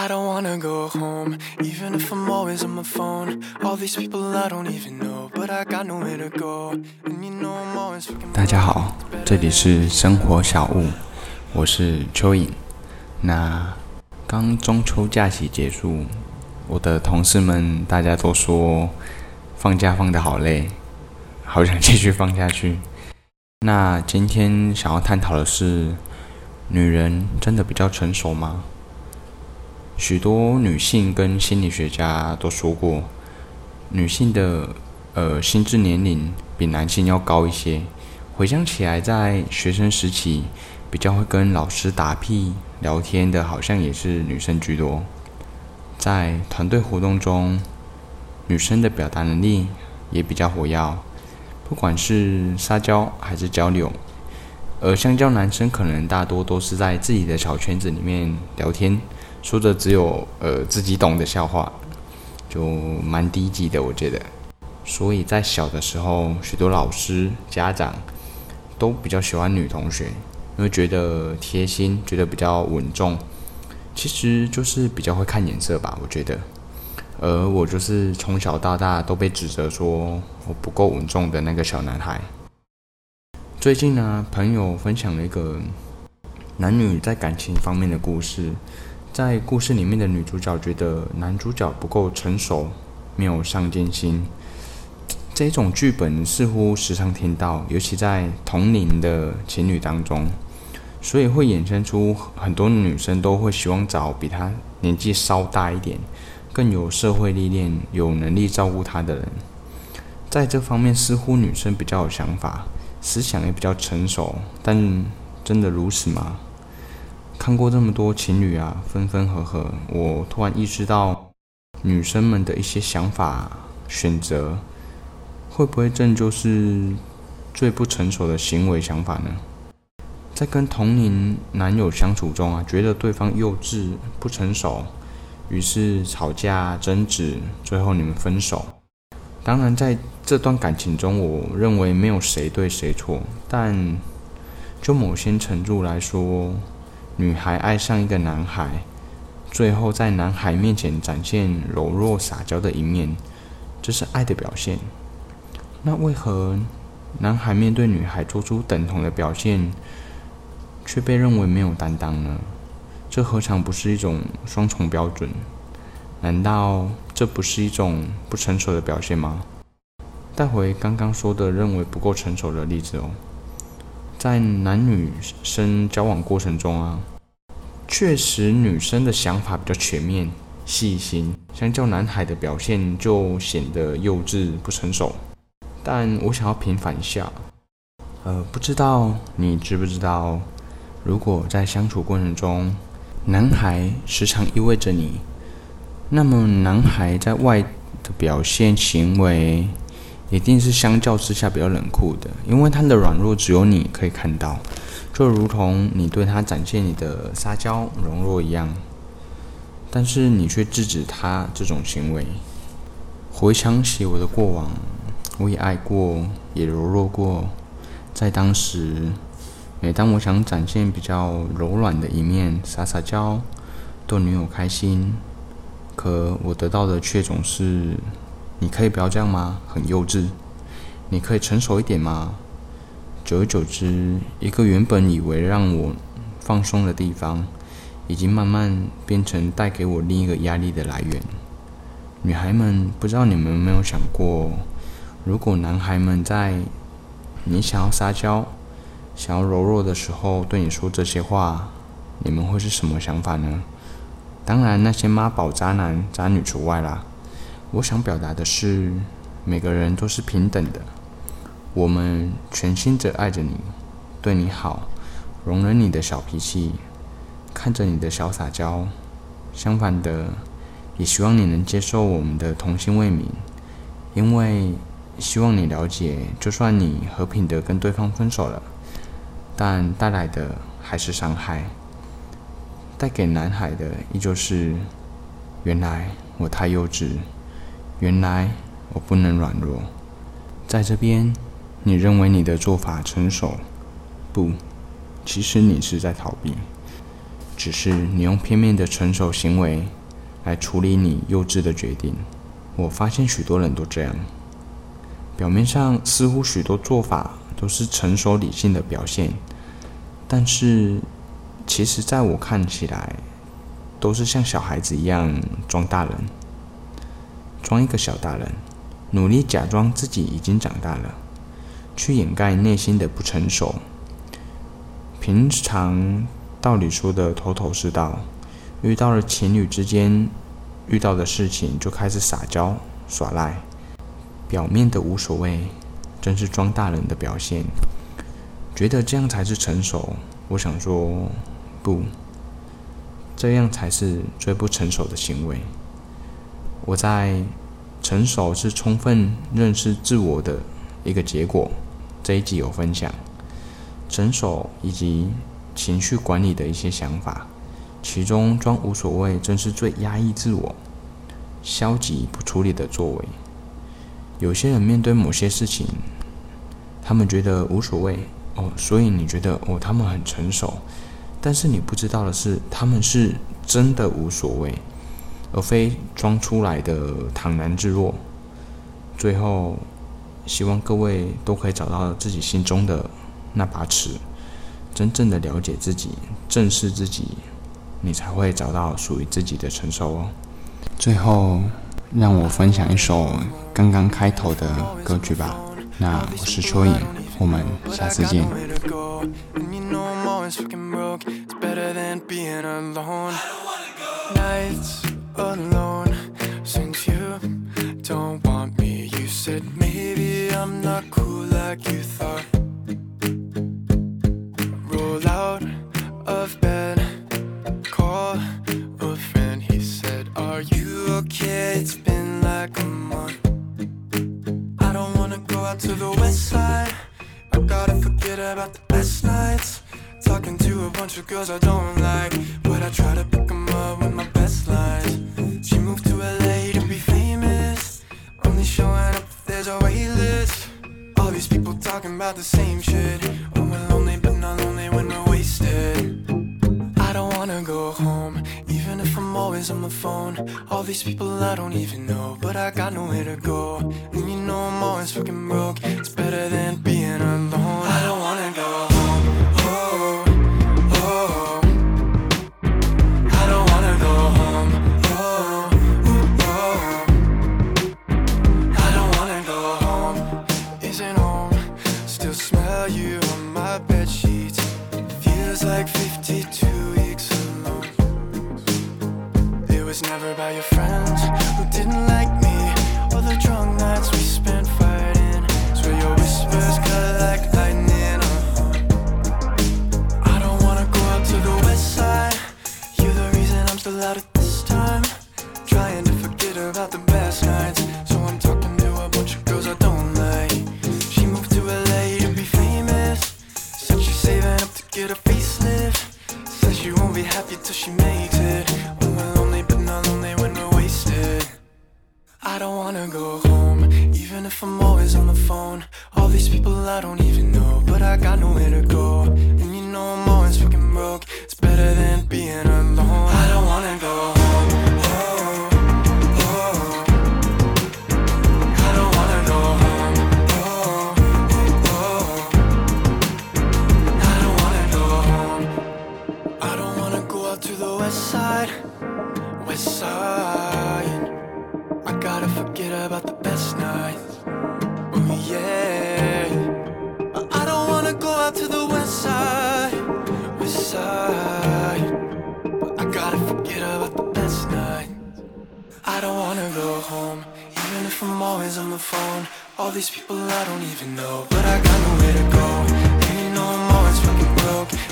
I don't wanna go home, even if I'm always on my phone. All these people I don't even know, but I got nowhere to go. And you know I'm always fucking 大家好，这里是生活小物，我是蚯蚓。那刚中秋假期结束，我的同事们大家都说放假放得好累，好想继续放下去。那今天想要探讨的是，女人真的比较成熟吗？许多女性跟心理学家都说过，女性的呃心智年龄比男性要高一些。回想起来，在学生时期，比较会跟老师打屁聊天的，好像也是女生居多。在团队活动中，女生的表达能力也比较活跃，不管是撒娇还是交流。而相较男生，可能大多都是在自己的小圈子里面聊天。说的只有呃自己懂的笑话，就蛮低级的，我觉得。所以在小的时候，许多老师、家长都比较喜欢女同学，因为觉得贴心，觉得比较稳重。其实就是比较会看眼色吧，我觉得。而我就是从小到大都被指责说我不够稳重的那个小男孩。最近呢，朋友分享了一个男女在感情方面的故事。在故事里面的女主角觉得男主角不够成熟，没有上进心。这种剧本似乎时常听到，尤其在同龄的情侣当中，所以会衍生出很多女生都会希望找比她年纪稍大一点、更有社会历练、有能力照顾她的人。在这方面，似乎女生比较有想法，思想也比较成熟，但真的如此吗？看过这么多情侣啊，分分合合，我突然意识到，女生们的一些想法、选择，会不会正就是最不成熟的行为想法呢？在跟同龄男友相处中啊，觉得对方幼稚、不成熟，于是吵架、争执，最后你们分手。当然，在这段感情中，我认为没有谁对谁错，但就某些程度来说，女孩爱上一个男孩，最后在男孩面前展现柔弱撒娇的一面，这是爱的表现。那为何男孩面对女孩做出等同的表现，却被认为没有担当呢？这何尝不是一种双重标准？难道这不是一种不成熟的表现吗？带回刚刚说的认为不够成熟的例子哦。在男女生交往过程中啊，确实女生的想法比较全面、细心，相较男孩的表现就显得幼稚、不成熟。但我想要平反一下，呃，不知道你知不知道，如果在相处过程中，男孩时常意味着你，那么男孩在外的表现行为。一定是相较之下比较冷酷的，因为他的软弱只有你可以看到，就如同你对他展现你的撒娇柔弱一样，但是你却制止他这种行为。回想起我的过往，我也爱过，也柔弱过，在当时，每当我想展现比较柔软的一面，撒撒娇，逗女友开心，可我得到的却总是。你可以不要这样吗？很幼稚。你可以成熟一点吗？久而久之，一个原本以为让我放松的地方，已经慢慢变成带给我另一个压力的来源。女孩们，不知道你们有没有想过，如果男孩们在你想要撒娇、想要柔弱的时候对你说这些话，你们会是什么想法呢？当然，那些妈宝渣男渣女除外啦。我想表达的是，每个人都是平等的。我们全心的爱着你，对你好，容忍你的小脾气，看着你的小撒娇。相反的，也希望你能接受我们的童心未泯，因为希望你了解，就算你和平的跟对方分手了，但带来的还是伤害，带给男孩的依旧是：原来我太幼稚。原来我不能软弱，在这边，你认为你的做法成熟？不，其实你是在逃避。只是你用片面的成熟行为来处理你幼稚的决定。我发现许多人都这样，表面上似乎许多做法都是成熟理性的表现，但是其实在我看起来，都是像小孩子一样装大人，装一个小大人，努力假装自己已经长大了。去掩盖内心的不成熟。平常道理说的头头是道，遇到了情侣之间遇到的事情就开始撒娇耍赖，表面的无所谓，真是装大人的表现。觉得这样才是成熟，我想说不，这样才是最不成熟的行为。我在成熟是充分认识自我的一个结果。这一集有分享成熟以及情绪管理的一些想法，其中装无所谓正是最压抑自我、消极不处理的作为。有些人面对某些事情，他们觉得无所谓哦，所以你觉得哦他们很成熟，但是你不知道的是，他们是真的无所谓，而非装出来的坦然自若。最后。希望各位都可以找到自己心中的那把尺，真正的了解自己，正视自己，你才会找到属于自己的成熟哦。最后，让我分享一首刚刚开头的歌曲吧。那我是蚯蚓，我们下次见。alone since you don't want me. You said maybe I'm not cool like you thought. Roll out of bed, call a friend. He said, Are you okay? It's been like a month. I don't wanna go out to the west side. I gotta forget about the best nights. Talking to a bunch of girls I don't like, but I try to pick 'em up with my best lines moved to LA to be famous. Only showing up if there's a waitlist. All these people talking about the same shit. Oh, we're lonely but not lonely when we're wasted. I don't wanna go home Even if I'm always on my phone. All these people I don't even know But I got nowhere to go. And you know I'm always fucking broke. It's better than being alone was never by your friends who didn't like me. Or the drunk nights we spent fighting Swear your whispers cut like lightning uh. I don't wanna go out to the west side. You're the reason I'm still out at this time. Trying to forget about the best nights. Even know, but I got nowhere to go. And you know I'm always fucking broke. It's better than being alone. I don't wanna go home. I don't wanna go home. I don't wanna go home. I don't wanna go out to the west side, west side. I gotta forget about the best home, even if I'm always on the phone. All these people I don't even know, but I got nowhere to go. And you know I'm always fucking broke.